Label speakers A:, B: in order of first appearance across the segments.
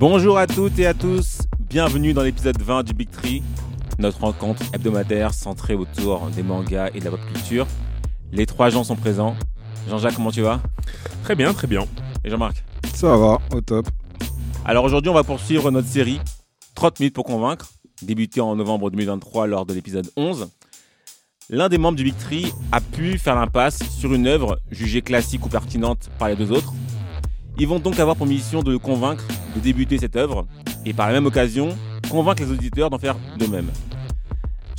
A: Bonjour à toutes et à tous, bienvenue dans l'épisode 20 du Big Tree, notre rencontre hebdomadaire centrée autour des mangas et de la pop culture. Les trois gens sont présents. Jean-Jacques, comment tu vas?
B: Très bien, très bien.
A: Et Jean-Marc?
C: Ça va, au top.
A: Alors aujourd'hui, on va poursuivre notre série 30 minutes pour convaincre, débutée en novembre 2023 lors de l'épisode 11. L'un des membres du Big Tree a pu faire l'impasse sur une œuvre jugée classique ou pertinente par les deux autres. Ils vont donc avoir pour mission de convaincre de débuter cette œuvre et par la même occasion convaincre les auditeurs d'en faire de même.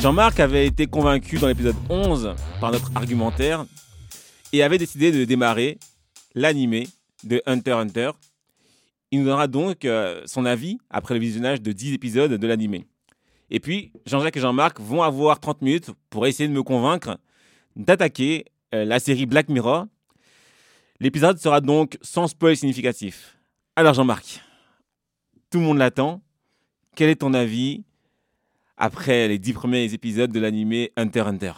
A: Jean-Marc avait été convaincu dans l'épisode 11 par notre argumentaire et avait décidé de démarrer l'animé de Hunter Hunter. Il nous donnera donc euh, son avis après le visionnage de 10 épisodes de l'animé. Et puis, Jean-Jacques et Jean-Marc vont avoir 30 minutes pour essayer de me convaincre d'attaquer euh, la série Black Mirror. L'épisode sera donc sans spoil significatif. Alors Jean-Marc, tout le monde l'attend. Quel est ton avis après les 10 premiers épisodes de l'animé Hunter x Hunter?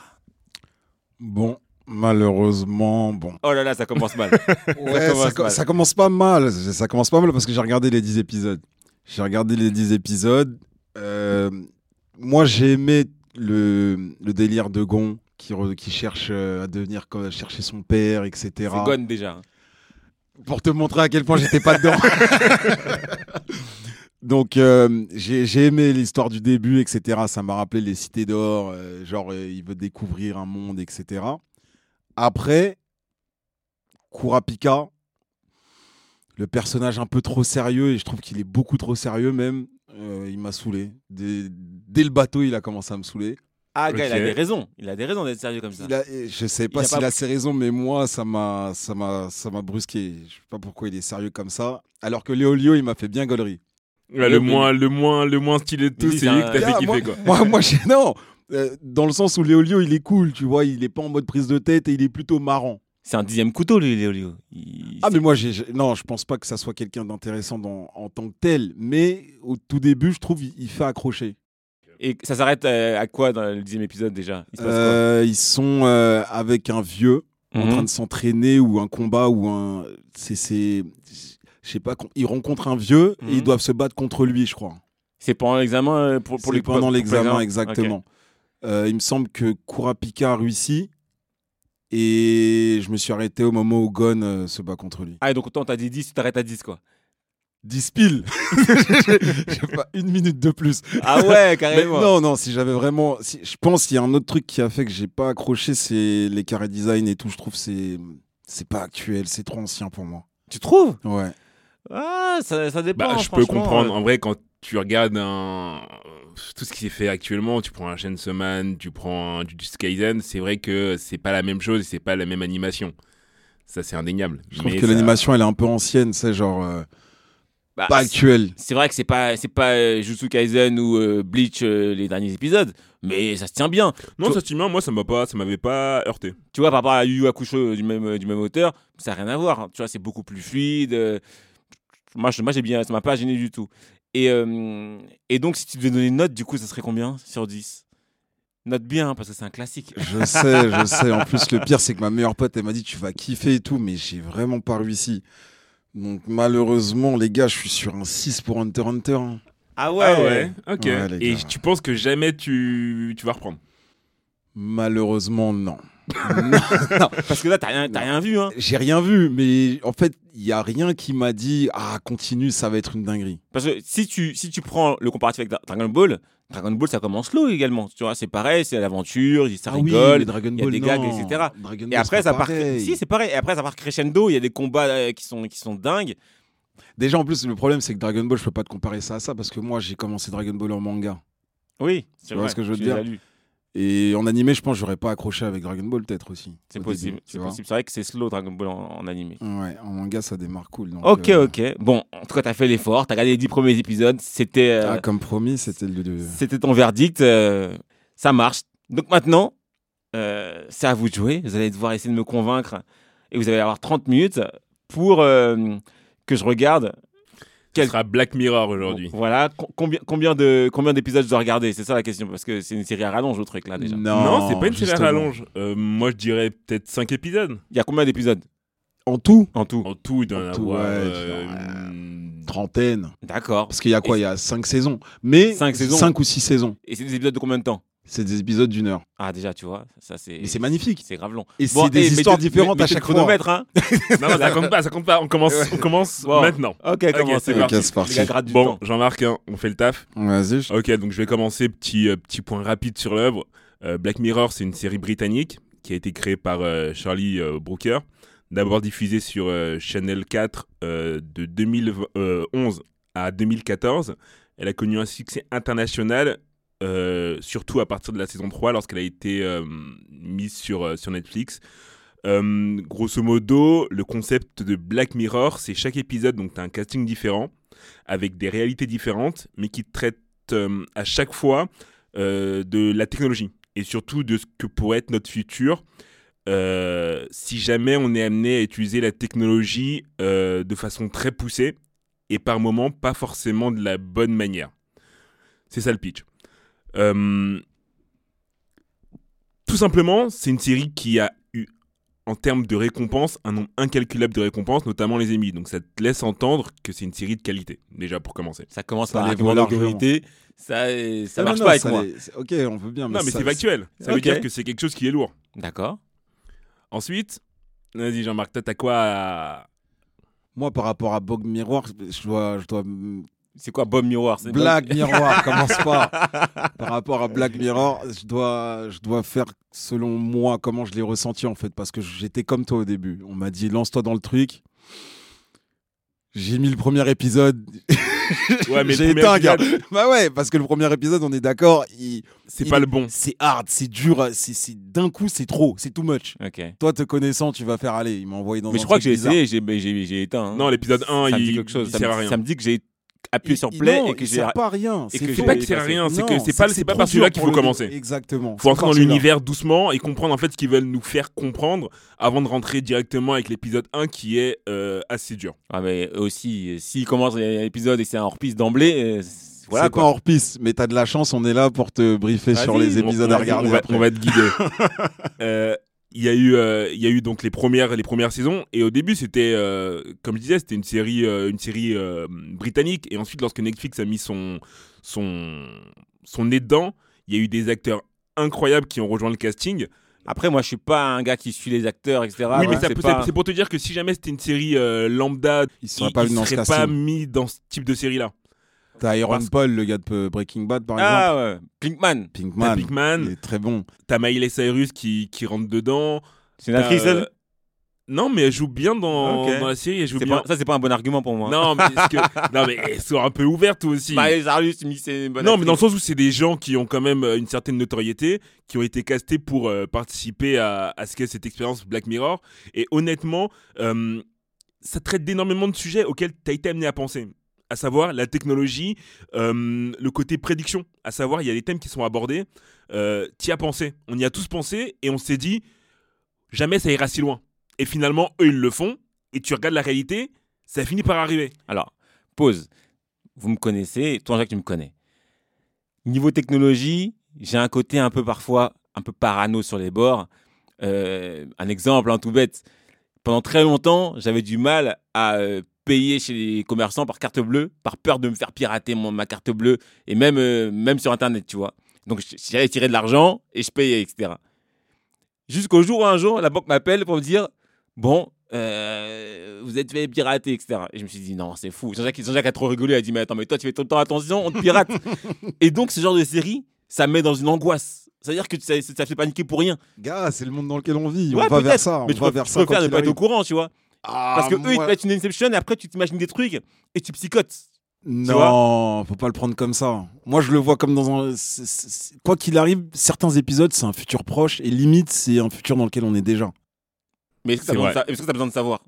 C: Bon, malheureusement, bon.
A: Oh là là, ça commence mal.
C: Ouais,
A: commence
C: ça, co-
A: mal.
C: ça commence pas mal. Ça commence pas mal parce que j'ai regardé les 10 épisodes. J'ai regardé les 10 épisodes. Euh, moi, j'ai aimé le, le délire de Gon qui, re- qui cherche euh, à devenir co- chercher son père, etc.
A: C'est Gon déjà.
C: Pour te montrer à quel point j'étais pas dedans. Donc, euh, j'ai aimé l'histoire du début, etc. Ça m'a rappelé les cités d'or. euh, genre, euh, il veut découvrir un monde, etc. Après, Kurapika, le personnage un peu trop sérieux, et je trouve qu'il est beaucoup trop sérieux même, il m'a saoulé. Dès, dès le bateau, il a commencé à me saouler.
A: Ah, gars, il a des raisons. Il a des raisons d'être sérieux comme ça.
C: Il a- je sais pas
A: a
C: s'il
A: pas-
C: a ses raisons, mais moi, ça m'a, ça m'a, ça m'a brusqué. Je sais pas pourquoi il est sérieux comme ça. Alors que Léolio, il m'a fait bien gaulerie.
B: Ouais, le, moins, le, moins, le moins stylé de
A: lui,
B: c'est lui que t'as fait
C: moi,
B: kiffer, quoi.
C: moi, moi, j'ai- non, euh, dans le sens où Léolio, il est cool, tu vois, il est pas en mode prise de tête et il est plutôt marrant.
A: C'est un dixième couteau, lui, Léolio. Il-
C: Ah, mais moi, j'ai, j'ai- non, je pense pas que ça soit quelqu'un d'intéressant dans- en tant que tel, mais au tout début, je trouve, il, il fait accrocher.
A: Et ça s'arrête euh, à quoi dans le dixième épisode déjà? Il se passe quoi?
C: Euh, ils sont euh, avec un vieux en
A: Mhm.
C: train de s'entraîner ou un combat ou un, c'est, c'est, je sais pas, ils rencontrent un vieux et
A: Mhm.
C: ils doivent se battre contre lui, je crois.
A: C'est pendant l'examen euh, pour, pour
C: C'est
A: les
C: pendant
A: pour- pour
C: l'examen, exactement. Euh, il me semble que Kurapika réussit. Et je me suis arrêté au moment où Gon euh, se bat contre lui.
A: Ah, et donc autant t'as dit 10, tu t'arrêtes à 10, quoi.
C: 10 piles J'ai pas une minute de plus.
A: Ah ouais,
C: Mais
A: carrément.
C: non, non, si j'avais vraiment. Si, je pense qu'il y a un autre truc qui a fait que j'ai pas accroché, c'est les carrés design et tout. Je trouve que c'est c'est pas actuel, c'est trop ancien pour moi.
A: Tu trouves?
C: Ouais.
A: Ah, ça, ça dépend.
B: Bah, je peux comprendre. En vrai, quand tu regardes un... tout ce qui s'est fait actuellement, tu prends un Chainsaw Man, tu prends un Jujutsu Kaisen, c'est vrai que c'est pas la même chose et c'est pas la même animation. Ça, c'est indéniable.
C: Je trouve
B: Mais
C: que
B: ça-
C: l'animation, elle est un peu ancienne, c'est genre. euh,
A: Bah,
C: pas
A: c'est-
C: actuelle.
A: C'est vrai que c'est pas, c'est pas euh, Jutsu Kaisen ou euh, Bleach euh, les derniers épisodes, mais ça se tient bien.
B: Non,
A: Tu-
B: ça se tient bien. Moi, ça m'a pas, ça m'avait pas heurté.
A: Tu vois, par rapport à Yu Yu Hakusho euh, du même, du même auteur, ça n'a rien à voir. hein. Tu vois, c'est beaucoup plus fluide. euh, moi, je- moi, j'ai bien, ça m'a pas gêné du tout. Et, euh, et donc, si tu devais donner une note, du coup, ça serait combien sur 10 Note bien, parce que c'est un classique.
C: Je sais, je sais. En plus, le pire, c'est que ma meilleure pote, elle m'a dit tu vas kiffer et tout, mais j'ai vraiment pas réussi. Donc, malheureusement, les gars, je suis sur un 6 pour Hunter x Hunter. hein.
A: Ah ouais,
B: Ah ouais, ok.
C: Ouais, les
B: et
C: gars.
B: tu penses que jamais tu, tu vas reprendre?
C: Malheureusement, non.
A: Parce que là, t'as rien, t'as rien vu, hein.
C: J'ai rien vu, mais en fait, il y a rien qui m'a dit ah continue, ça va être une dinguerie.
A: Parce que si tu, si tu prends le comparatif avec Dra- Dragon Ball, Dragon Ball, ça commence slow également. Tu vois, c'est pareil, c'est l'aventure, ça
C: Ah
A: rigole.
C: Dragon
A: il y a des gags,
C: non.
A: etc.
C: Dragon
A: Et après, ça part. Si, c'est pareil. Et après, ça part crescendo. Il y a des combats euh, qui sont, qui sont dingues.
C: Déjà, en plus, le problème, c'est que Dragon Ball, je peux pas te comparer ça à ça parce que moi, j'ai commencé Dragon Ball en manga.
A: Oui, c'est
C: Tu vois
A: vrai,
C: ce que je veux
A: tu
C: dire. Et en animé, je pense, j'aurais pas accroché avec Dragon Ball, peut-être aussi.
A: C'est
C: au
A: possible. C'est possible. C'est vrai que c'est slow Dragon Ball en, en animé.
C: Ouais, en manga, ça démarre cool. donc,
A: Ok,
C: euh,
A: ok. Bon, en tout cas, t'as fait l'effort. T'as regardé les dix premiers épisodes. C'était, euh,
C: Ah, comme promis, c'était le.
A: c'était ton verdict. euh, ça marche. Donc maintenant, c'est à vous de jouer. Vous allez devoir essayer de me convaincre. Et vous allez avoir 30 minutes pour que je regarde.
B: Ce
A: Quel-
B: sera Black Mirror aujourd'hui.
A: Voilà. Co- combien, combien, de, combien d'épisodes je dois regarder? C'est ça la question. Parce que c'est une série à rallonge, le truc là déjà.
B: Non, c'est pas une série à rallonge. Euh, moi, je dirais peut-être 5 épisodes.
A: Il y a combien d'épisodes?
C: En tout,
A: en tout
B: En tout, il doit y en avoir.
C: ouais,
B: euh, une-
C: trentaine.
A: D'accord.
C: Parce qu'il y a quoi? Il y a cinq saisons. Mais
A: Cinq saisons.
C: cinq ou six saisons.
A: Et c'est des épisodes de combien de temps?
C: C'est des épisodes d'une heure.
A: Ah, déjà, tu vois, ça c'est.
C: Mais c'est magnifique.
A: C'est grave long.
C: Et
A: Bon,
C: c'est des
A: eh,
C: histoires différentes à chaque fois.
A: chronomètre, hein.
B: Non, ça compte pas, ça compte pas. On commence, on commence
A: Bon.
B: maintenant.
A: Ok, comment
B: c'est
A: c'est
B: parti. Bon. Jean-Marc, hein, on fait le taf.
C: Vas-y. je-
B: Ok, donc je vais commencer. Petit, euh, petit point rapide sur l'œuvre. Euh, Black Mirror, c'est une série britannique qui a été créée par euh, Charlie euh, Brooker. D'abord diffusée sur euh, Channel 4 euh, de 2011 à 2014. Elle a connu un succès international, euh, surtout à partir de la saison 3 lorsqu'elle a été euh, mise sur, euh, Netflix. Grosso modo, le concept de Black Mirror, c'est chaque épisode, donc tu as un casting différent, avec des réalités différentes, mais qui traitent euh, à chaque fois de la technologie et surtout de ce que pourrait être notre futur si jamais on est amené à utiliser la technologie de façon très poussée et par moments pas forcément de la bonne manière. C'est ça le pitch. Euh, tout simplement, c'est une série qui a eu, en termes de récompenses, un nombre incalculable de récompenses, notamment les Emmy. Donc ça te laisse entendre que c'est une série de qualité, déjà pour commencer.
A: Ça commence
C: Ça
A: par
C: les largement.
A: d'autorité. Ça, euh, ça
C: Non,
A: marche
C: non,
A: pas avec
C: ça
A: moi.
C: les- Ok, on veut bien.
B: non, mais c'est factuel. Ça veut dire que c'est quelque chose qui est lourd.
A: D'accord.
B: Ensuite, vas-y Jean-Marc, toi t'as quoi à...
C: Moi, par rapport à Bog je dois, je dois
A: C'est quoi Bob Miroir C'est
C: Black Mirror, commence pas. Par rappor à Black Mirror, je dois, je dois faire selon moi comment je l'ai ressenti en fait, parce que j'étais comme toi au début. On m'a dit lance-toi dans le truc. J'ai mis le premier épisode.
B: Ouais, mais
C: J'ai éteint, gars.
B: épisode,
C: Bah ouais, parce que le premier épisode, on est d'accord, il-
B: c'est
C: il
B: pas le bon.
C: C'est hard, c'est dur, c'est d'un coup, c'est trop, c'est too much.
A: Ok.
C: Toi, te connaissant, tu vas faire aller. Il m'a envoyé dans
A: Mais
C: un
A: je crois que j'ai essayé, j'ai mais j'ai j'ai éteint. hein.
B: Non, l'épisode 1,
A: ça me
B: il,
A: dit quelque chose.
B: il
A: ça,
B: sert
A: me,
B: à rien.
A: ça me dit que j'ai appuyé
C: Il-
A: sur play
C: non,
A: et que j'ai.
C: sert pas à rien.
A: et
C: C'est
A: que
C: faux.
B: C'est pas que c'est rien, c'est que c'est pas, c'est pas par celui-là qu'il faut commencer.
C: Exactement.
B: faut entrer dans l'univers doucement et comprendre en fait ce qu'ils veulent nous faire comprendre avant de rentrer directement avec l'épisode 1 qui est euh, assez dur.
A: Ah, mais aussi, euh, s'il commence l'épisode et c'est un hors-piste d'emblée, euh, c'est- voilà
C: c'est pas
A: quoi.
C: hors piste, mais t'as de la chance, on est là pour te briefer sur les épisodes
B: on,
C: à regarder
B: on va,
C: après.
B: on va te guider. Euh, Il y a eu, euh, il y a eu donc les premières, les premières saisons et au début c'était, euh, comme je disais, c'était une série, euh, une série euh, britannique et ensuite lorsque Netflix a mis son, son, son nez dedans, il y a eu des acteurs incroyables qui ont rejoint le casting.
A: Après, moi, je suis pas un gars qui suit les acteurs, etc.
B: oui, mais
A: c'est pas-
B: pour te dire que si jamais c'était une série euh, lambda,
C: Ils
B: il,
C: seraient pas
B: il
C: venus dans ce
B: serait pas mis dans ce type de série là.
C: T'as
B: Parce-
C: Paul, le gars de Breaking Bad, par exemple.
A: Ah ouais, Pinkman.
B: T'as
C: Pinkman.
B: Pinkman,
C: Il est très bon.
B: t'as Miley Cyrus qui, qui rentre dedans.
A: C'est une actrice,
B: T'as,
A: elle
B: euh, Non, mais elle joue bien dans,
A: Ok.
B: dans la série. Elle joue bien.
A: pas- Ça, c'est pas un bon argument pour moi.
B: Non, mais est-ce que... non, mais elle soit un peu ouverte aussi.
A: Arius, mais c'est une bonne
B: non, mais dans le sens où c'est des gens qui ont quand même euh, une certaine notoriété, qui ont été castés pour euh, participer à, à ce qu'est cette expérience Black Mirror. Et honnêtement, euh, ça traite d'énormément de sujets auxquels tu as été amené à penser. À savoir la technologie, euh, le côté prédiction. À savoir, il y a des thèmes qui sont abordés. Euh, tu as pensé. On y a tous pensé et on s'est dit, jamais ça ira si loin. Et finalement, eux, ils le font. Et tu regardes la réalité, ça finit par arriver.
A: Alors, pause. Vous me connaissez, toi, Jacques, tu me connais. Niveau technologie, j'ai un côté un peu parfois, un peu parano sur les bords. Euh, un exemple, un tout bête. Pendant très longtemps, j'avais du mal à euh, payer chez les commerçants par carte bleue, par peur de me faire pirater mon, ma carte bleue, et même, euh, même sur Internet, tu vois. Donc j'allais tirer de l'argent et je payais, etc. Jusqu'au jour où un jour, la banque m'appelle pour me dire Bon, euh, vous êtes fait pirater, etc. Et je me suis dit Non, c'est fou. Jean-Jacques Jean-Jacques a trop rigolé. Il a dit Mais attends, mais toi, tu fais tout le temps attention, on te pirate. et donc, ce genre de série, ça met dans une angoisse. C'est-à-dire que ça, ça fait paniquer pour rien.
C: Gars, c'est le monde dans lequel on vit.
A: Ouais,
C: on va vers ça.
A: Mais
C: on
A: tu
C: va
A: peux,
C: vers
A: tu
C: ça.
A: préfères ne pas être au courant, tu vois.
C: Ah,
A: Parce que eux, ils te
C: moi-
A: mettent une Inception et après, tu t'imagines des trucs et tu psychotes.
C: Non, faut pas le prendre comme ça. Moi, je le vois comme dans un. c'est- c'est- Quoi qu'il arrive, certains épisodes, c'est un futur proche et limite, c'est un futur dans lequel on est déjà.
A: Mais est-ce que
B: C'est
A: tu as besoin, de
B: vrai.
A: sa- est-ce que t'as besoin de savoir?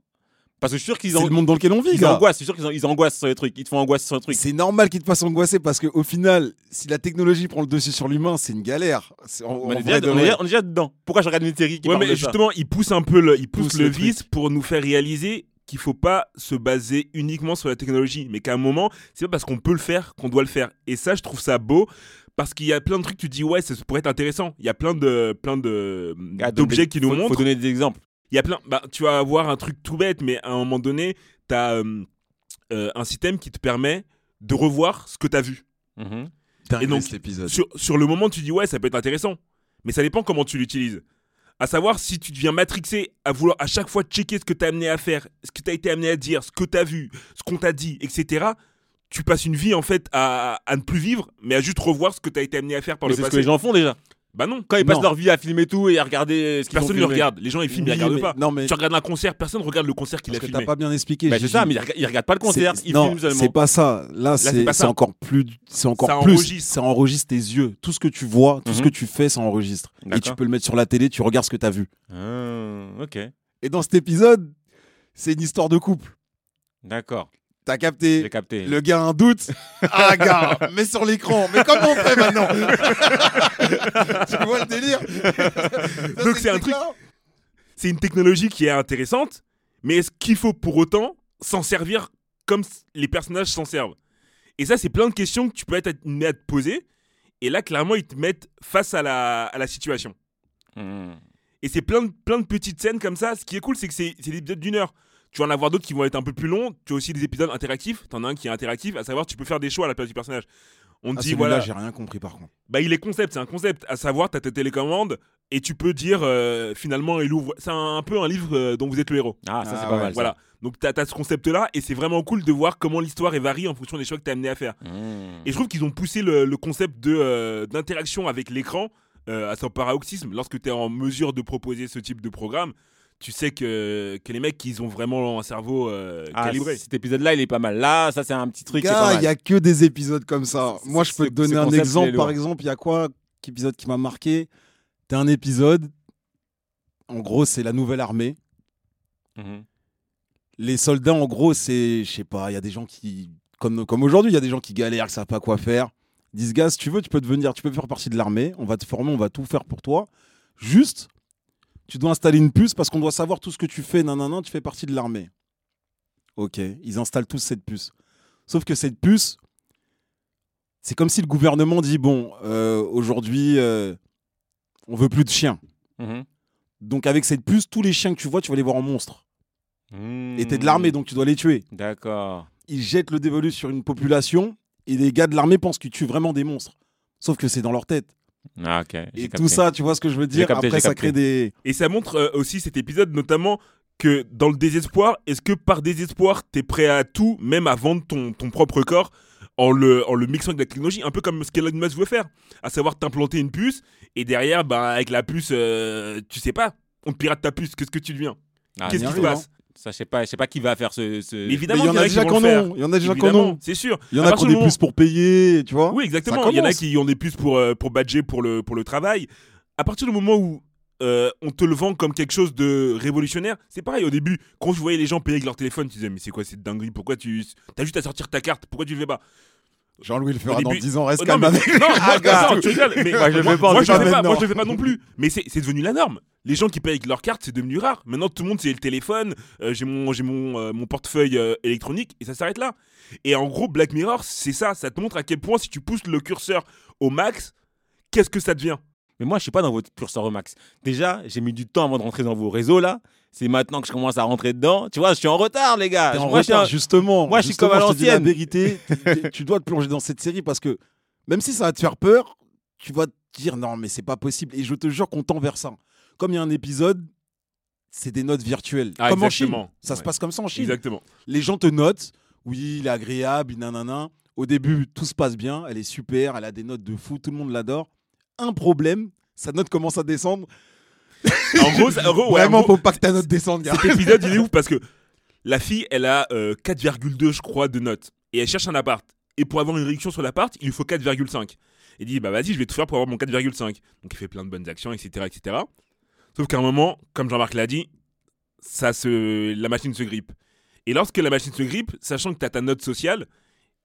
A: Parce que je suis sûr qu'ils
C: C'est
A: ont-
C: le monde dans lequel on vit,
A: ils
C: gars.
A: angoissent. Je suis sûr qu'ils ont- ils angoissent sur les trucs. Ils te font angoisser sur les trucs.
C: C'est normal qu'ils te fassent angoisser parce qu'au final, si la technologie prend le dessus sur l'humain, c'est une galère. C'est- en-
A: On est,
C: vrai
A: déjà,
C: de
A: on est
C: vrai.
A: déjà- on est déjà dedans. Pourquoi je regarde une série qui
B: Ouais,
A: parle
B: mais
A: de ça
B: justement, il pousse un peu le, il pousse
C: Pousse
B: le
C: le
B: vice pour nous faire réaliser qu'il faut pas se baser uniquement sur la technologie, mais qu'à un moment, c'est pas parce qu'on peut le faire qu'on doit le faire. Et ça, je trouve ça beau parce qu'il y a plein de trucs, tu dis ouais, ça pourrait être intéressant. Il y a plein de, plein de
A: Ah, donc,
B: d'objets qui nous
A: faut-
B: montrent.
A: Faut donner des exemples.
B: Il y a plein. Bah, tu vas avoir un truc tout bête, mais à un moment donné, tu as un système qui te permet de revoir ce que tu as vu.
C: Dingue,
B: Et donc. Sur, sur le moment, tu dis ouais, ça peut être intéressant. Mais ça dépend comment tu l'utilises. À savoir, si tu deviens matrixé à vouloir à chaque fois checker ce que tu as amené à faire, ce que tu as été amené à dire, ce que tu as vu, ce qu'on t'a dit, etc., tu passes une vie en fait à, à ne plus vivre, mais à juste revoir ce que tu as été amené à faire par
A: Mais
B: le
A: c'est ce
B: passé.
A: que les gens font déjà.
B: Bah non,
A: Quand ils passent
C: Non.
A: leur vie à filmer tout et à regarder ce qu'ils ont
B: personne ne le
A: filmé.
B: regarde. Les gens ils filment, ils
C: Oui,
B: regardent
C: mais-
B: pas.
C: Non, mais
B: Tu regardes un concert, personne ne regarde le concert qu'il
C: parce
B: a
C: que t'as
B: filmé.
C: pas bien expliqué.
A: Bah, c'est
C: Gigi.
A: ça, mais ils rega- ils regardent pas le concert,
C: C'est-
A: ils
C: non,
A: filment seulement.
C: c'est pas ça. Là,
B: c'est
C: c'est
B: pas
C: c'est
B: ça.
C: encore plus. C'est encore
B: Ça
C: plus.
B: enregistre.
C: Ça enregistre tes yeux. Tout ce que tu vois, tout ce
A: Mhm.
C: que tu fais, ça enregistre. Et
A: D'accord.
C: tu peux le mettre sur la télé. Tu regardes ce que t'as vu.
A: Ah, ok,
C: Et dans cet épisode, c'est une histoire de couple.
A: d'accord.
C: T'as capté
A: J'ai capté.
C: Le gars a un doute. Ah, gars, mets sur l'écran. Mais comment on fait maintenant Tu vois le délire Ça,
B: Donc, c'est un truc- c'est une technologie qui est intéressante, mais est-ce qu'il faut pour autant s'en servir comme les personnages s'en servent? Et ça, c'est plein de questions que tu peux être amené à te poser. Et là, clairement, ils te mettent face à la, à la situation.
A: Mhm.
B: Et c'est plein de, plein de petites scènes comme ça. Ce qui est cool, c'est que c'est c'est des épisodes d'une heure. Tu vas en avoir d'autres qui vont être un peu plus longs. Tu as aussi des épisodes interactifs. T'en as un qui est interactif, à savoir, tu peux faire des choix à la place du personnage. On te
C: Ah,
B: dit,
C: celui-là,
B: voilà,
C: j'ai rien compris par contre.
B: bah, il est concept, c'est un concept. À savoir, tu as ta télécommande et tu peux dire euh, finalement, il ouvre. C'est un, un peu un livre euh, dont vous êtes le héros.
A: Ah, ça,
C: Ah,
A: c'est pas
C: ouais,
A: mal. ça.
B: Voilà. Donc, tu as, ce concept-là et c'est vraiment cool de voir comment l'histoire est varie en fonction des choix que tu amené à faire.
A: Mhm.
B: Et je trouve qu'ils ont poussé le, le concept de, euh, d'interaction avec l'écran euh, à son paroxysme. Lorsque tu es en mesure de proposer ce type de programme, tu sais que, que les mecs, ils ont vraiment un cerveau euh,
A: Ah,
B: calibré.
A: Cet épisode-là, il est pas mal. Là, ça, c'est un petit truc
C: il
A: mal.
C: y a que des épisodes comme ça. Moi, je peux te donner un exemple. Par exemple, il y a quoi épisode qui m'a marqué? T'as un épisode. En gros, c'est la nouvelle armée.
A: Mhm.
C: Les soldats, en gros, c'est, je sais pas, il y a des gens qui, comme, comme aujourd'hui, il y a des gens qui galèrent, qui savent pas quoi faire. Ils disent, gars, si tu veux, tu peux devenir, tu peux faire partie de l'armée. On va te former, on va tout faire pour toi. Juste, tu dois installer une puce parce qu'on doit savoir tout ce que tu fais. Non, non, non, tu fais partie de l'armée. Ok, ils installent tous cette puce. Sauf que cette puce, c'est comme si le gouvernement dit, bon, euh, aujourd'hui, euh, on veut plus de chiens.
A: Mhm.
C: Donc avec cette puce, tous les chiens que tu vois, tu vas les voir en monstre.
A: Mhm.
C: Et t'es de l'armée, donc tu dois les tuer.
A: D'accord.
C: Ils jettent le dévolu sur une population et les gars de l'armée pensent qu'ils tuent vraiment des monstres. Sauf que c'est dans leur tête.
A: Ah, ok.
C: Et tout ça, tu vois ce que je veux dire?
A: capté,
C: Après, ça crée des.
B: Et ça montre euh, aussi cet épisode, notamment que dans le désespoir, est-ce que par désespoir, t'es prêt à tout, même à vendre ton, ton propre corps en le, en le mixant avec la technologie, un peu comme ce qu'Elon Musk veut faire, à savoir t'implanter une puce et derrière, bah, avec la puce, euh, tu sais pas, on te pirate ta puce, qu'est-ce que tu deviens?
A: Ah,
B: Qu'est-ce qui se passe?
A: Ça, je sais pas, je sais pas qui va faire ce. ce-
B: Mais
C: Mais
B: évidemment,
C: il y en a déjà
B: qui
C: qui
B: vont
C: en
B: le faire.
C: ont. Il y en a déjà qui en
B: Évidemment,
C: ont.
B: c'est sûr.
C: Il y en a qui
B: partir
C: ont des
B: moment-
C: puces pour payer, tu vois
B: Oui, exactement. Il y en a qui ont des puces pour, euh, pour badger pour le, pour le travail. À partir du moment où euh, on te le vend comme quelque chose de révolutionnaire, c'est pareil. Au début, quand je voyais les gens payer avec leur téléphone, tu disais, mais c'est quoi cette dinguerie? Pourquoi tu. T'as juste à sortir ta carte? Pourquoi tu le fais pas?
C: Jean-Louis le fera dans
B: début-
C: 10 ans, reste
B: Oh, non,
C: calme
B: mais-
C: avec.
B: non, moi,
C: gars.
B: non, tu rigoles, mais
A: Moi, je le
B: moi,
A: fais pas,
B: moi, je fais pas, moi, je le fais pas non plus. Mais c'est c'est devenu la norme. Les gens qui payent avec leur carte, c'est devenu rare. Maintenant, tout le monde, c'est le téléphone. euh, j'ai mon, j'ai mon, euh, mon portefeuille euh, électronique et ça s'arrête là. Et en gros, Black Mirror, c'est ça. Ça te montre à quel point, si tu pousses le curseur au max, qu'est-ce que ça devient?
A: Mais moi, je suis pas dans votre curseur au max. Déjà, j'ai mis du temps avant de rentrer dans vos réseaux là. C'est maintenant que je commence à rentrer dedans. Tu vois, je suis en retard, les gars.
C: En
A: moi, je suis
C: retard,
A: en-
C: justement.
A: moi, je suis comme à
C: la vérité, tu- tu dois te plonger dans cette série parce que même si ça va te faire peur, tu vas te dire non, mais c'est pas possible. Et je te jure qu'on tend vers ça. Comme il y a un épisode, c'est des notes virtuelles.
B: Ah,
C: comme en Chine. Ça se passe comme ça en Chine.
B: Exactement.
C: Les gens te notent. Oui, il est agréable, nanana. Au début, tout se passe bien. Elle est super. Elle a des notes de fou. Tout le monde l'adore. Un problème, sa note commence à descendre.
B: En gros, ça- en gros, ouais, en
C: Vraiment,
B: gros,
C: faut pas que ta note descende, gars.
B: cet épisode, il est ouf parce que la fille, elle a euh, 4,2, je crois, de notes. Et elle cherche un appart. Et pour avoir une réduction sur l'appart, il lui faut 4,5. Elle dit, bah vas-y, je vais tout faire pour avoir mon 4,5. Donc il fait plein de bonnes actions, etc. etc. Sauf qu'à un moment, comme Jean-Marc l'a dit, ça se... la machine se grippe. Et lorsque la machine se grippe, sachant que tu as ta note sociale,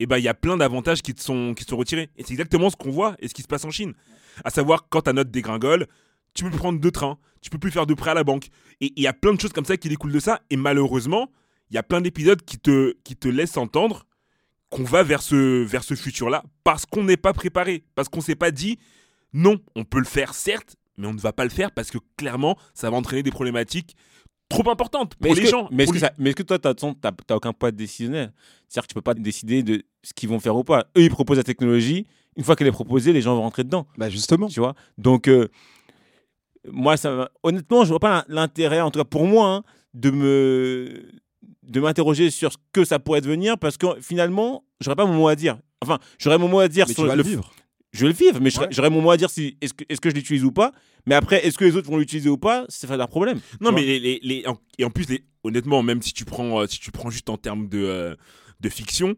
B: eh ben, il y a plein d'avantages qui te sont, qui te sont retirés. Et c'est exactement ce qu'on voit et ce qui se passe en Chine. À savoir, quand ta note dégringole, tu peux plus prendre deux trains, tu peux plus faire de prêt à la banque. Et il y a plein de choses comme ça qui découlent de ça. Et malheureusement, il y a plein d'épisodes qui te, qui te laissent entendre qu'on va vers ce, vers ce futur-là parce qu'on n'est pas préparé, parce qu'on s'est pas dit non, on peut le faire certes, mais on ne va pas le faire parce que clairement, ça va entraîner des problématiques trop importantes pour
A: Mais
B: les
A: que-
B: gens.
A: Mais est-ce que,
B: les-
A: ça- mais est-ce que toi, t'as- t'as aucun poids décisionnaire C'est-à-dire que tu peux pas décider de ce qu'ils vont faire ou pas. Eux, ils proposent la technologie. Une fois qu'elle est proposée, les gens vont rentrer dedans.
C: Bah, justement.
A: Tu vois? Donc, euh, moi, ça, honnêtement, je vois pas l'intérêt, en tout cas pour moi, hein, de me de m'interroger sur ce que ça pourrait devenir parce que finalement, j'aurais pas mon mot à dire. Enfin, j'aurais mon mot à dire
C: Mais
A: sur
C: tu vas
A: le
C: le vivre.
A: je vais le vivre, mais j'aurais-
C: Ouais.
A: j'aurais mon mot à dire si est-ce que, est-ce que je l'utilise ou pas? Mais après, est-ce que les autres vont l'utiliser ou pas? C'est pas leur problème.
B: Non, mais les, les- les- en- et en plus, les- honnêtement, même si tu prends, euh, si tu prends juste en termes de, euh, de fiction,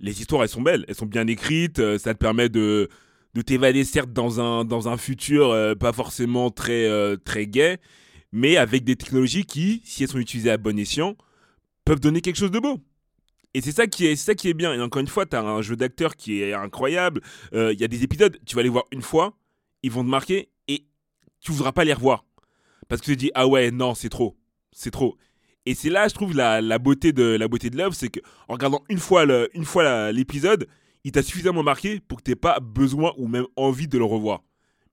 B: les histoires, elles sont belles, elles sont bien écrites, euh, ça te permet de, de t'évader, certes, dans un, dans un futur euh, pas forcément très, euh, très gai, mais avec des technologies qui, si elles sont utilisées à bon escient, peuvent donner quelque chose de beau. Et c'est ça qui est, ça qui est bien. Et encore une fois, tu as un jeu d'acteur qui est incroyable. Euh, Il y a des épisodes, tu vas les voir une fois, ils vont te marquer et tu voudras pas les revoir. Parce que tu te dis, ah ouais, non, c'est trop. C'est trop. Et c'est là, je trouve, la, la beauté de la beauté de l'œuvre, c'est que en regardant une fois le- une fois l'épisode, il t'a suffisamment marqué pour que tu pas besoin ou même envie de le revoir.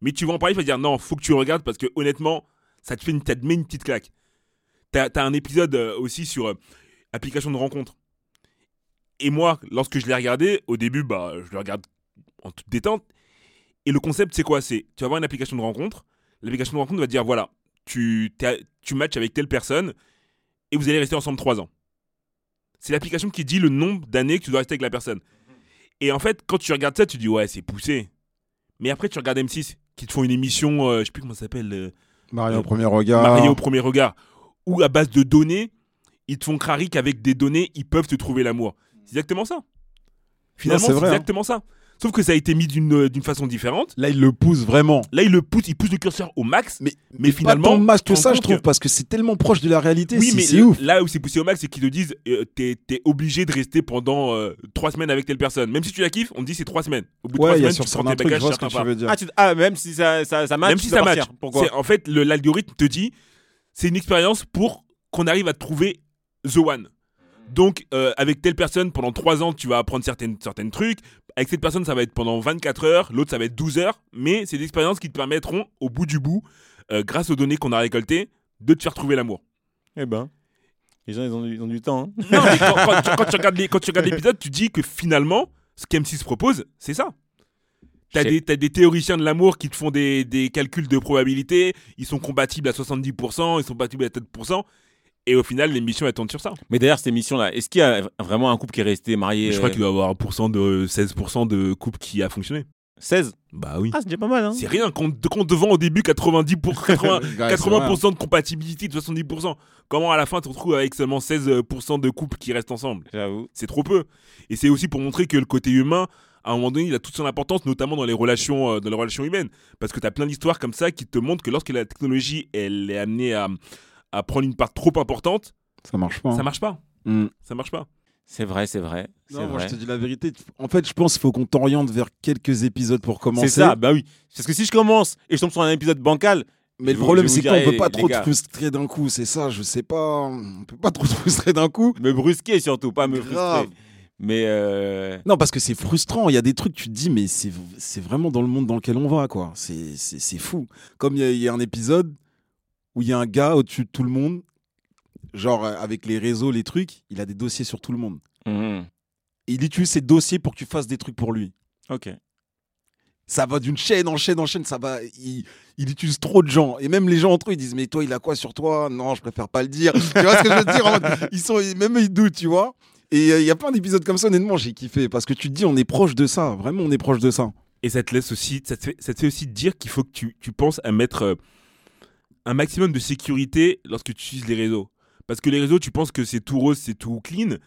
B: Mais tu vas en parler, tu vas dire, non, faut que tu le regardes parce que honnêtement, ça te, fait une, met une petite claque. T'as as un épisode euh, aussi sur euh, application de rencontre. Et moi, lorsque je l'ai regardé, au début, bah, je le regarde en toute détente. Et le concept, c'est quoi? C'est tu vas avoir une application de rencontre. L'application de rencontre va te dire voilà, tu, tu matches avec telle personne et vous allez rester ensemble trois ans. C'est l'application qui dit le nombre d'années que tu dois rester avec la personne. Et en fait, quand tu regardes ça, tu dis ouais, c'est poussé. Mais après, tu regardes M6 qui te font une émission, euh, je sais plus comment ça s'appelle, euh,
C: Mario
B: Euh,
C: au premier regard.
B: marié au premier regard, où à base de données, ils te font crari qu'avec des données, ils peuvent te trouver l'amour. C'est exactement ça. Finalement,
C: c'est hein.
B: exactement ça. Sauf que ça a été mis d'une d'une façon différente.
C: Là, il le pousse vraiment.
B: Là, il le pousse, il pousse le curseur au max.
C: Mais,
B: Mais finalement,
C: pas tant
B: tu
C: que ça, je trouve,
B: que-
C: parce que c'est tellement proche de la réalité.
B: Oui,
C: si,
B: mais
C: c'est ouf.
B: là où c'est poussé au max, c'est qu'ils te disent euh, t'es t'es obligé de rester pendant euh, trois semaines avec telle personne. Même si tu la kiffes, on te dit c'est trois semaines. Au bout de trois
C: Ouais, il y a
B: semaines,
C: sur
B: tu prends tes bagages,
C: vois ce que
B: certains
C: tu
B: pas.
C: veux dire.
A: Ah, tu- ah, même si ça, ça, ça match,
B: Même si ça match.
A: Pourquoi
B: C'est- En fait, l'algorithme te dit c'est une expérience pour qu'on arrive à trouver The One. Donc, euh, avec telle personne, pendant 3 ans, tu vas apprendre certaines, certaines trucs. Avec cette personne, ça va être pendant 24 heures. L'autre, ça va être 12 heures. Mais c'est des expériences qui te permettront, au bout du bout, euh, grâce aux données qu'on a récoltées, de te faire trouver l'amour.
A: Eh ben, les gens, ils ont, du- ils ont du temps. hein.
B: Non, mais quand, quand tu- quand tu regardes les- quand tu regardes l'épisode, tu dis que finalement, ce qu'M6 propose, c'est ça. T'as des, t'as des théoriciens de l'amour qui te font des, des calculs de probabilité, ils sont compatibles à 70%, ils sont compatibles à 7%, et au final, l'émission, elle tourne sur ça.
A: Mais d'ailleurs, cette émission-là, est-ce qu'il y a vraiment un couple qui est resté marié
B: Je crois
A: euh,
B: qu'il doit y avoir un pourcent de 16% de couple qui a fonctionné.
A: 16
B: Bah oui.
A: Ah, c'est déjà pas mal, hein
B: C'est rien, quand, quand devant au début 90 pour 80,
C: Ouais, c'est vrai,
B: 80% de compatibilité de 70%, comment à la fin tu te retrouves avec seulement 16% de couples qui restent ensemble?
A: J'avoue.
B: c'est trop peu. Et c'est aussi pour montrer que le côté humain, à un moment donné, il a toute son importance, notamment dans les relations, euh, dans les relations humaines. Parce que tu as plein d'histoires comme ça qui te montrent que lorsque la technologie elle est amenée à, à prendre une part trop importante,
C: Ça marche pas.
B: ça
C: hein.
B: marche pas.
C: Mm.
B: Ça marche pas.
A: C'est vrai, c'est vrai.
C: Non, moi,
A: vrai.
C: je te dis la vérité. En fait, je pense qu'il faut qu'on t'oriente vers quelques épisodes pour commencer.
A: C'est ça, bah oui. Parce que si je commence et je tombe sur un épisode bancal,
C: Mais le
A: vous-
C: problème, c'est qu'on
A: dirai,
C: peut pas trop te frustrer d'un coup. C'est ça, je sais pas. On peut pas trop te frustrer d'un coup.
A: me brusquer surtout, pas me
C: Grave.
A: frustrer. Mais euh,
C: Non, parce que c'est frustrant. Il y a des trucs, tu te dis, mais c'est c'est vraiment dans le monde dans lequel on va, quoi. C'est fou. Comme il y, a- il y a un épisode où il y a un gars au-dessus de tout le monde, genre euh, avec les réseaux, les trucs, il a des dossiers sur tout le monde. Et il utilise ces dossiers pour que tu fasses des trucs pour lui.
A: ok.
C: Ça va d'une chaîne en chaîne en chaîne, ça va. Il, il utilise trop de gens. Et même les gens entre eux, ils disent Mais toi, il a quoi sur toi? Non, je préfère pas le dire. tu vois ce que je veux dire? Ils sont, Même ils doutent, tu vois. Et euh, il y a plein d'épisodes comme ça, honnêtement, j'ai kiffé. Parce que tu te dis, on est proche de ça. Vraiment, on est proche de ça.
B: Et ça te laisse aussi, ça te fait, ça te fait aussi dire qu'il faut que tu, tu penses à mettre euh, un maximum de sécurité lorsque tu utilises les réseaux. Parce que les réseaux, tu penses que c'est tout rose, c'est tout clean.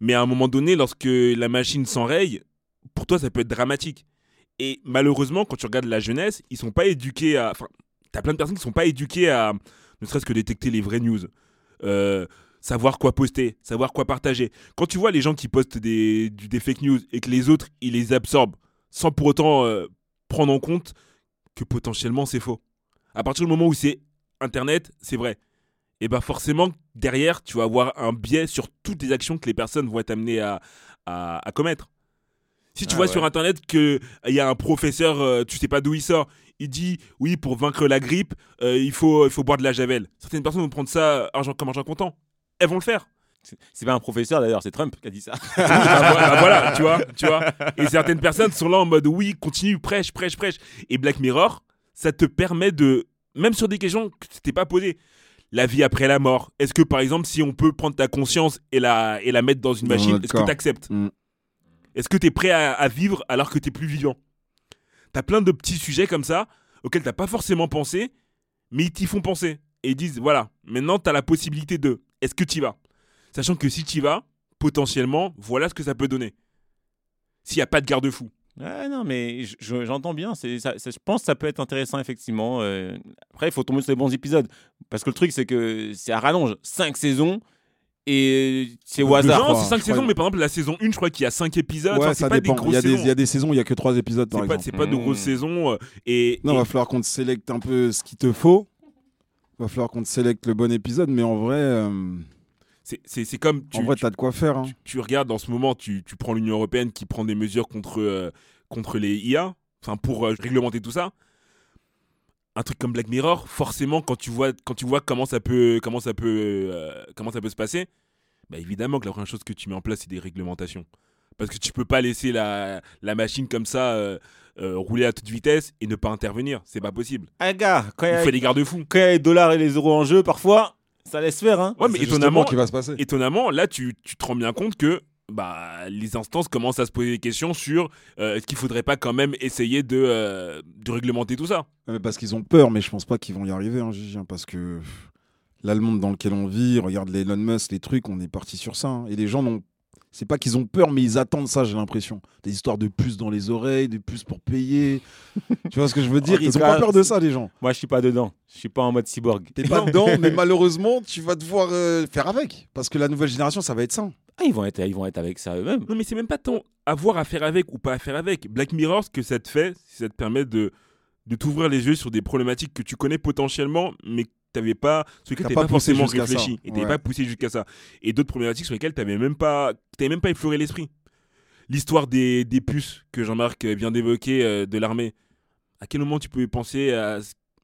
B: Mais à un moment donné, lorsque la machine s'enraye, pour toi, ça peut être dramatique. Et malheureusement, quand tu regardes la jeunesse, ils sont pas éduqués à. Enfin, t'as plein de personnes qui sont pas éduquées à ne serait-ce que détecter les vraies news. Euh, savoir quoi poster, savoir quoi partager. Quand tu vois les gens qui postent des, fake news et que les autres, ils les absorbent sans pour autant euh, prendre en compte que potentiellement c'est faux. À partir du moment où c'est Internet, c'est vrai. Et ben forcément, derrière, tu vas avoir un biais sur toutes les actions que les personnes vont être amenées à, à, à commettre. Si tu
A: Ah
B: vois
A: ouais.
B: sur Internet qu'il y a un professeur, euh, tu sais pas d'où il sort, il dit oui, pour vaincre la grippe, euh, il, faut, il faut boire de la javel. Certaines personnes vont prendre ça euh, argent, comme argent comptant. Elles vont le faire.
A: C'est- pas un professeur d'ailleurs, c'est Trump qui a dit ça.
B: bah, bah, voilà, tu vois, tu vois. Et certaines personnes sont là en mode oui, continue, prêche, prêche, prêche. Et Black Mirror, ça te permet de, même sur des questions que tu t'es pas posé, la vie après la mort. Est-ce que par exemple, si on peut prendre ta conscience et la, et la mettre dans une machine, est-ce que tu acceptes
C: Mm.
B: Est-ce que tu es prêt à, à vivre alors que tu plus vivant? T'as plein de petits sujets comme ça auxquels t'as pas forcément pensé, mais ils t'y font penser. Et ils disent voilà, maintenant tu as la possibilité de. Est-ce que tu y vas? Sachant que si tu y vas, potentiellement, voilà ce que ça peut donner. S'il n'y a pas de garde-fou.
A: Ouais, non, mais je- je- j'entends bien. C'est, ça, ça- je pense que ça peut être intéressant, effectivement. Euh, après, il faut tomber sur les bons épisodes. Parce que le truc, c'est que c'est à rallonge. 5 saisons et c'est au hasard.
B: non, c'est 5
C: Je crois-
B: saisons, mais par exemple, la saison 1, je crois qu'il y a 5 épisodes.
C: Ouais,
B: Enfin,
C: ça
B: c'est pas
C: dépend.
B: des
C: Il y, a des,
B: saisons.
C: il y a des saisons où il y a que trois épisodes, par
B: C'est pas,
C: exemple.
B: c'est pas de grosses
A: Mmh.
B: saisons. euh, Et,
C: Non,
B: et-
C: va falloir qu'on te sélecte un peu ce qu'il te faut. Va falloir qu'on te sélecte le bon épisode, mais en vrai, euh,
B: c'est- comme. Tu,
C: en vrai,
B: tu-
C: t'as de quoi faire. hein.
B: tu, tu regardes en ce moment, tu, tu prends l'Union Européenne qui prend des mesures contre, euh, contre les IA, enfin pour euh, réglementer tout ça. Un truc comme Black Mirror, forcément, quand tu vois, quand tu vois comment ça peut, comment ça peut, euh, comment ça peut se passer, bah évidemment que la première chose que tu mets en place, c'est des réglementations. Parce que tu peux pas laisser la, la machine comme ça euh, euh, rouler à toute vitesse et ne pas intervenir. C'est pas possible.
A: Ah, gars, quand il y,
B: Il
A: a-
B: faut des garde-fous.
A: quand il y a les dollars et les euros en jeu, parfois, ça laisse faire. Hein.
B: Ouais, mais étonnamment,
C: justement qui va se passer.
B: étonnamment, là, tu, tu te rends bien compte que bah, les instances commencent à se poser des questions sur euh, est-ce qu'il faudrait pas quand même essayer de, euh, de réglementer tout ça?
C: Ouais, mais parce qu'ils ont peur, mais je pense pas qu'ils vont y arriver, hein, Gigi, hein, parce que là, le monde dans lequel on vit, regarde les Elon Musk, les trucs, on est parti sur ça. hein. Et les gens n'ont. C'est pas qu'ils ont peur, mais ils attendent ça, j'ai l'impression. Des histoires de puces dans les oreilles, des puces pour payer. tu vois ce que je veux dire?
A: En
C: Ils ont
A: cas,
C: pas peur de ça, les gens.
A: Moi, je suis pas dedans. Je suis pas en mode cyborg.
C: T'es pas dedans, mais malheureusement, tu vas devoir euh, faire avec. Parce que la nouvelle génération, ça va être ça.
A: Ah, ils vont être, ils vont être avec ça eux-mêmes.
B: Non, mais c'est même pas tant avoir à faire avec ou pas à faire avec. Black Mirror, ce que ça te fait, c'est ça te permet de, de t'ouvrir les yeux sur des problématiques que tu connais potentiellement, mais t'avais pas, sur lesquelles
C: T'as
B: t'avais
C: pas
B: pas, forcément réfléchi et t'avais
C: Ouais.
B: pas poussé jusqu'à ça. Et d'autres problématiques sur lesquelles t'avais même pas, t'avais même pas effleuré l'esprit. L'histoire des, des puces que Jean-Marc vient d'évoquer euh, de l'armée. À quel moment tu peux penser à.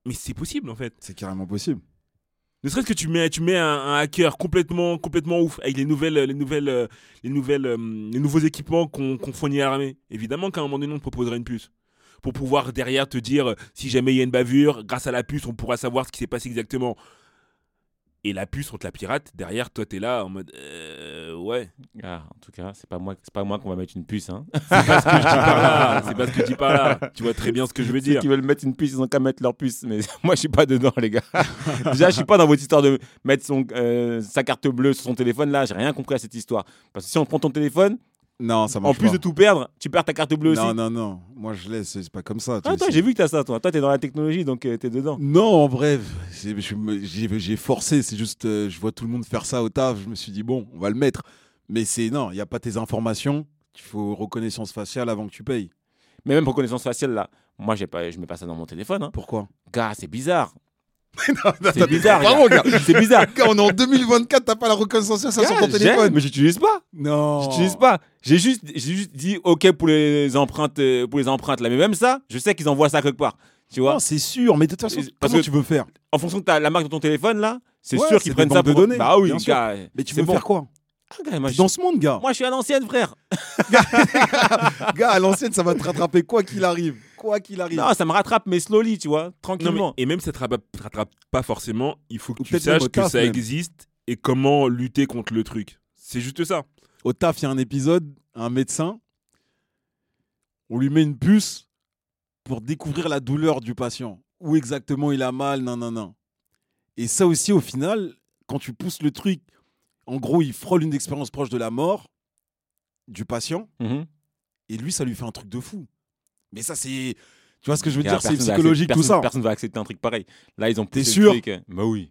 B: Mais c'est possible en fait.
C: C'est carrément possible.
B: Ne serait-ce que tu mets, tu mets un, un hacker complètement, complètement ouf avec les nouvelles, les nouvelles, euh, les nouvelles, euh, les nouveaux équipements qu'on qu'on fournit à l'armée. Évidemment qu'à un moment donné, on te proposerait une puce pour pouvoir derrière te dire euh, si jamais il y a une bavure, grâce à la puce, on pourra savoir ce qui s'est passé exactement. Et la puce, on te la pirate. Derrière, toi, t'es là en mode euh, ouais.
A: Ah, en tout cas, c'est pas moi, c'est pas moi qu'on va mettre une puce. Hein.
B: C'est pas ce que je dis par là. C'est pas ce que je dis par là. Tu vois très bien ce que je veux
A: Ceux
B: dire.
A: qui veulent mettre une puce, ils ont qu'à mettre leur puce. Mais moi, je suis pas dedans, les gars. Déjà, je suis pas dans votre histoire de mettre son, euh, sa carte bleue sur son téléphone. Là, j'ai rien compris à cette histoire. Parce que si on prend ton téléphone,
C: Non, ça
A: en
C: marche
A: plus
C: pas.
A: de tout perdre, tu perds ta carte bleue
C: Non,
A: aussi.
C: non, non. Moi, je laisse. C'est pas comme ça. tu
A: Ah, toi,
C: sais.
A: j'ai vu que t'as ça, toi. Toi, t'es dans la technologie, donc euh, t'es dedans.
C: Non, en vrai, c'est- je me- j'ai j'ai forcé. C'est juste, euh, je vois tout le monde faire ça au taf. Je me suis dit, bon, on va le mettre. Mais c'est non, il n'y a pas tes informations. Il faut reconnaissance faciale avant que tu payes.
A: Mais même pour connaissance faciale, là, moi, j'ai pas, je mets pas ça dans mon téléphone. Hein.
C: Pourquoi?
A: Gars, c'est bizarre.
C: C'est
A: bizarre. C'est bizarre.
C: On est en 2024, t'as pas la reconnaissance faciale sur ton téléphone.
A: Mais j'utilise pas.
C: Non.
A: J'utilise pas. J'ai juste, j'ai juste dit OK pour les empreintes, euh, pour les empreintes là. Mais même ça, je sais qu'ils envoient ça quelque part. Tu vois,
C: c'est sûr, mais de toute façon,
A: Parce
C: comment
A: que-
C: tu veux faire?
A: en fonction de ta- la marque de ton téléphone là, c'est
C: Ouais,
A: sûr qu'ils prennent ça pour.
C: données,
A: Bah oui, gars.
C: Mais tu veux
A: bon.
C: faire quoi?
A: Ah, gars, moi,
C: Dans ce monde, gars.
A: moi, je suis à l'ancienne, frère.
C: Gars, à l'ancienne, ça va te rattraper quoi qu'il arrive. Quoi qu'il arrive.
A: Non, ça me rattrape, mais slowly, tu vois,
B: Non, mais-
A: tranquillement.
B: et même si ça te rattrape, te rattrape pas forcément, il faut que
C: Ou
B: tu saches que ça
C: même.
B: existe et comment lutter contre le truc. C'est juste ça.
C: Au taf, il y a un épisode, un médecin, on lui met une puce pour découvrir la douleur du patient. Où exactement il a mal, non, non, non. Et ça aussi, au final, quand tu pousses le truc, en gros, il frôle une expérience proche de la mort du patient,
A: Mhm.
C: et lui, ça lui fait un truc de fou. Mais ça, c'est. Tu vois ce que je veux dire C'est psychologique, tout ça.
A: personne- Personne va accepter un truc pareil. Là, ils ont
C: T'es sûr?
A: truc, Bah oui.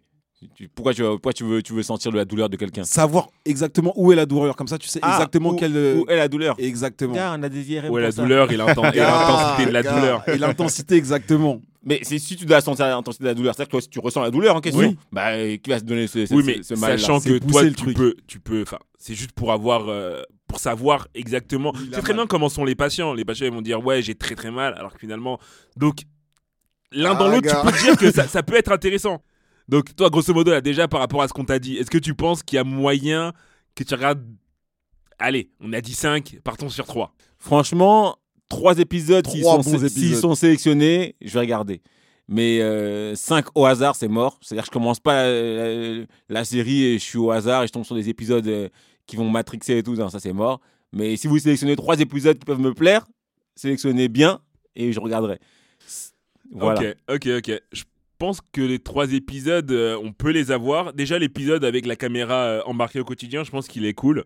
A: Pourquoi, tu, pourquoi tu, veux, tu veux sentir la douleur de quelqu'un?
C: Savoir exactement où est la douleur, comme ça, tu sais
A: Ah,
C: exactement
A: où-
C: quelle.
A: Où est la douleur?
C: Exactement.
A: Gars, on a des IRM
B: Ouais,
A: pour
B: la
A: ça.
B: douleur et l'intensité de la douleur.
C: Et l'intensité, exactement.
A: Mais c'est si tu dois sentir l'intensité de la douleur, c'est-à-dire que toi, si tu ressens la douleur en question,
C: Oui.
A: bah, qui va se donner ce, ce,
B: Oui, mais
A: ce mal
B: sachant que toi,
C: le
B: tu
C: truc.
B: peux, tu peux, enfin, c'est juste pour avoir, euh, pour savoir exactement. C'est très
C: mal.
B: bien comment sont les patients. Les patients ils vont dire ouais, j'ai très très mal, alors que finalement, donc l'un
C: Ah,
B: dans l'autre,
C: gars.
B: tu peux dire que ça, ça peut être intéressant. Donc toi, grosso modo, là, déjà par rapport à ce qu'on t'a dit, est-ce que tu penses qu'il y a moyen que tu regardes Allez, on a dit 5, partons sur 3.
A: Franchement, trois épisodes, s'ils sont, sé- sont sélectionnés, je vais regarder. Mais euh, cinq au hasard, c'est mort. C'est-à-dire que je commence pas la, la- la série et je suis au hasard et je tombe sur des épisodes euh, qui vont matrixer et tout. Non, ça c'est mort. Mais si vous sélectionnez trois épisodes qui peuvent me plaire, sélectionnez bien et je regarderai. Voilà.
B: Ok, ok, ok. Je pense que les trois épisodes, euh, on peut les avoir. Déjà, l'épisode avec la caméra euh, embarquée au quotidien, je pense qu'il est cool.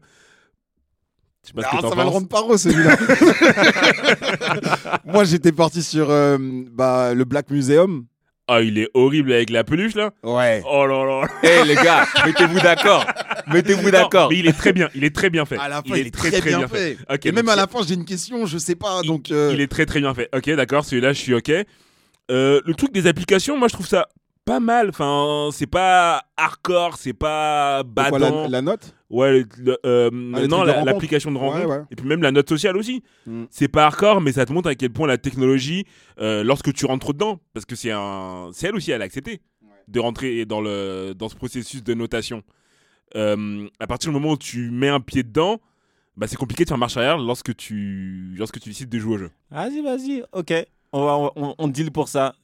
B: Je sais pas ce que
C: Ah, ça va le rendre paro celui-là. Moi, j'étais parti sur euh, bah, le Black Museum.
B: Ah, il est horrible avec la peluche là.
C: Ouais.
B: Oh là là.
A: Eh les gars, mettez-vous d'accord. Mettez-vous d'accord.
B: Mais il est très bien. Il est très bien fait.
C: À la fin, il, est très, bien fait. Et même à la fin, j'ai une question, je sais pas.
B: il-
C: Donc, euh,
B: Il est très très bien fait. Ok, d'accord. Celui-là, je suis ok. Euh, le truc des applications, moi, je trouve ça pas mal. Enfin, c'est pas hardcore, c'est pas
C: quoi,
B: badant.
C: la, la note?
B: Ouais, le- euh,
C: Ah,
B: non, la- l'application de rencontre?
C: Ouais, ouais.
B: Et puis même la note sociale aussi.
C: Mm.
B: C'est pas hardcore, mais ça te montre à quel point la technologie, euh, lorsque tu rentres dedans, parce que c'est un, c'est elle aussi, elle a accepté de rentrer dans le dans ce processus de notation. Euh, à partir du moment où tu mets un pied dedans, bah c'est compliqué de faire marche arrière lorsque tu lorsque tu décides de jouer au jeu.
A: Vas-y, vas-y. Ok. On, va, on, on deal pour ça.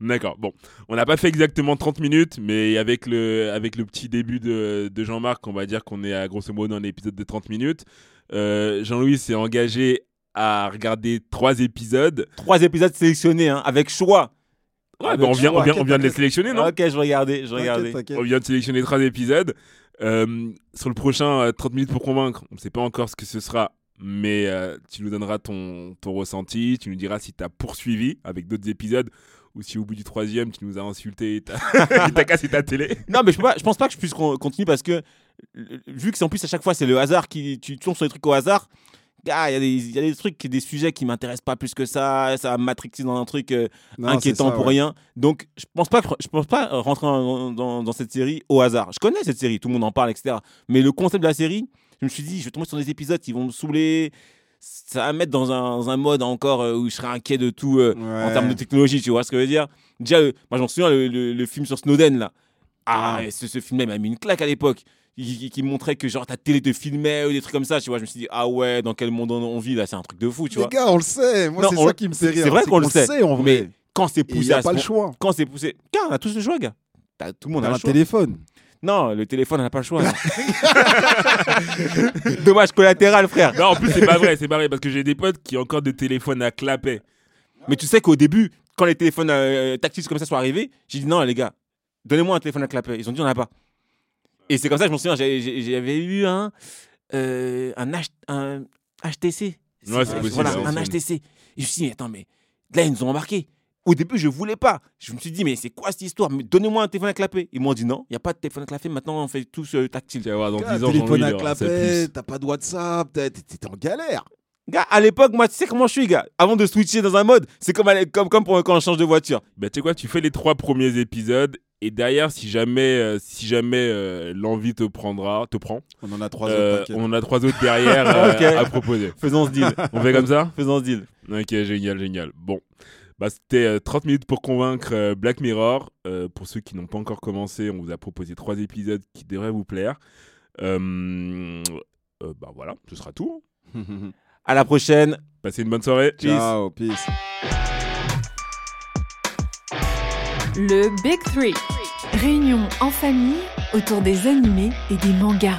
B: D'accord. Bon, on n'a pas fait exactement 30 minutes, mais avec le, avec le petit début de, de Jean-Marc, on va dire qu'on est à grosso modo dans un épisode de 30 minutes. Euh, Jean-Louis s'est engagé à regarder trois épisodes.
A: Trois épisodes sélectionnés, hein, avec choix.
B: Ouais,
A: Avec
B: bah, on, vient, on,
A: choix.
B: vient, on vient de les sélectionner, non?
A: Ok, je vais regarder, je
C: t'inquiète.
B: On vient de sélectionner trois épisodes. Euh, sur le prochain euh, 30 minutes pour convaincre, on ne sait pas encore ce que ce sera, mais euh, tu nous donneras ton, ton ressenti, tu nous diras si tu as poursuivi avec d'autres épisodes ou si au bout du troisième tu nous as insulté et t'as cassé ta télé.
A: Non, mais je, peux pas, je pense pas que je puisse con- continuer parce que, vu que c'est en plus à chaque fois c'est le hasard qui. Tu tombes sur des trucs au hasard. gars, Il y, a des- il y a des trucs, des sujets qui m'intéressent pas plus que ça. Ça matrixer dans un truc euh,
C: Non,
A: inquiétant
C: ça,
A: pour
C: ouais.
A: rien. Donc, je pense pas, je pense pas rentrer dans, dans- dans cette série au hasard. Je connais cette série, tout le monde en parle, etc. Mais le concept de la série, je me suis dit, je vais tomber sur des épisodes qui vont me saouler. Ça va me mettre dans un, dans un mode encore euh, où je serai inquiet de tout euh, en termes de technologie, tu vois ce que je veux dire? Déjà, euh, moi, j'en souviens, le, le- le film sur Snowden, là. Ah,
C: Ouais.
A: et ce, ce film-là il m'a mis une claque à l'époque. Qui, qui- qui montrait que genre ta télé te filmait ou des trucs comme ça, tu vois. Je me suis dit, ah ouais, dans quel monde on, vit là, c'est un truc de fou, tu
C: Les
A: vois.
C: gars, on le sait. Moi, c'est ça qui me fait
A: c'est
C: rire.
A: vrai qu'on le sait.
C: en
A: Mais
C: vrai.
A: quand c'est
C: Il
A: poussé
C: n'y a
A: à ce
C: pas le choix.
A: quand c'est poussé, car on a tous le choix, gars. Tout le monde
C: On
A: a
C: un
A: choix.
C: téléphone.
A: Non, le téléphone n'a pas le choix. Dommage collatéral, frère.
B: Non, en plus, c'est pas vrai, c'est pas vrai, parce que j'ai des potes qui ont encore des téléphones à clapet.
A: Mais tu sais qu'au début, quand les téléphones euh, tactiles comme ça sont arrivés, j'ai dit non, les gars, donnez-moi un téléphone à clapet. Ils ont dit on n'a pas. Et c'est comme ça que je me souviens, j'avais- eu un, euh, un, H- un HTC.
B: Ouais, c'est possible,
A: Voilà, un HTC. Et je me suis dit, mais attends, mais là, ils nous ont embarqués. Au début, je voulais pas. Je me suis dit, mais c'est quoi cette histoire? Mais Donnez-moi un téléphone à clapet. Ils m'ont dit non, il n'y a pas de téléphone à clapet. Maintenant, on fait tous euh, tactile.
B: Tu vas voir, dans
C: Gars,
B: 10 ans,
C: téléphone à
B: puce.
C: t'as pas de WhatsApp, t'es en galère.
A: Gars, à l'époque, moi, tu sais comment je suis, gars. Avant de switcher dans un mode, c'est comme, comme, comme pour, quand on change de voiture.
B: Bah, tu sais quoi, tu fais les trois premiers épisodes, et derrière, si jamais, euh, si jamais euh, l'envie te prendra, te prend,
C: On en a trois
B: euh,
C: autres,
B: on en a trois autres derrière euh, à proposer.
A: Faisons ce deal.
B: On fait comme ça?
A: Faisons ce deal.
B: Ok, génial, génial. Bon, bah, c'était euh, 30 minutes pour convaincre euh, Black Mirror. Euh, pour ceux qui n'ont pas encore commencé, on vous a proposé trois épisodes qui devraient vous plaire. Euh, euh, bah voilà, ce sera tout.
A: À la prochaine.
B: Passez une bonne soirée.
C: Ciao, peace.
D: Le Big Three. Réunion en famille autour des animés et des mangas.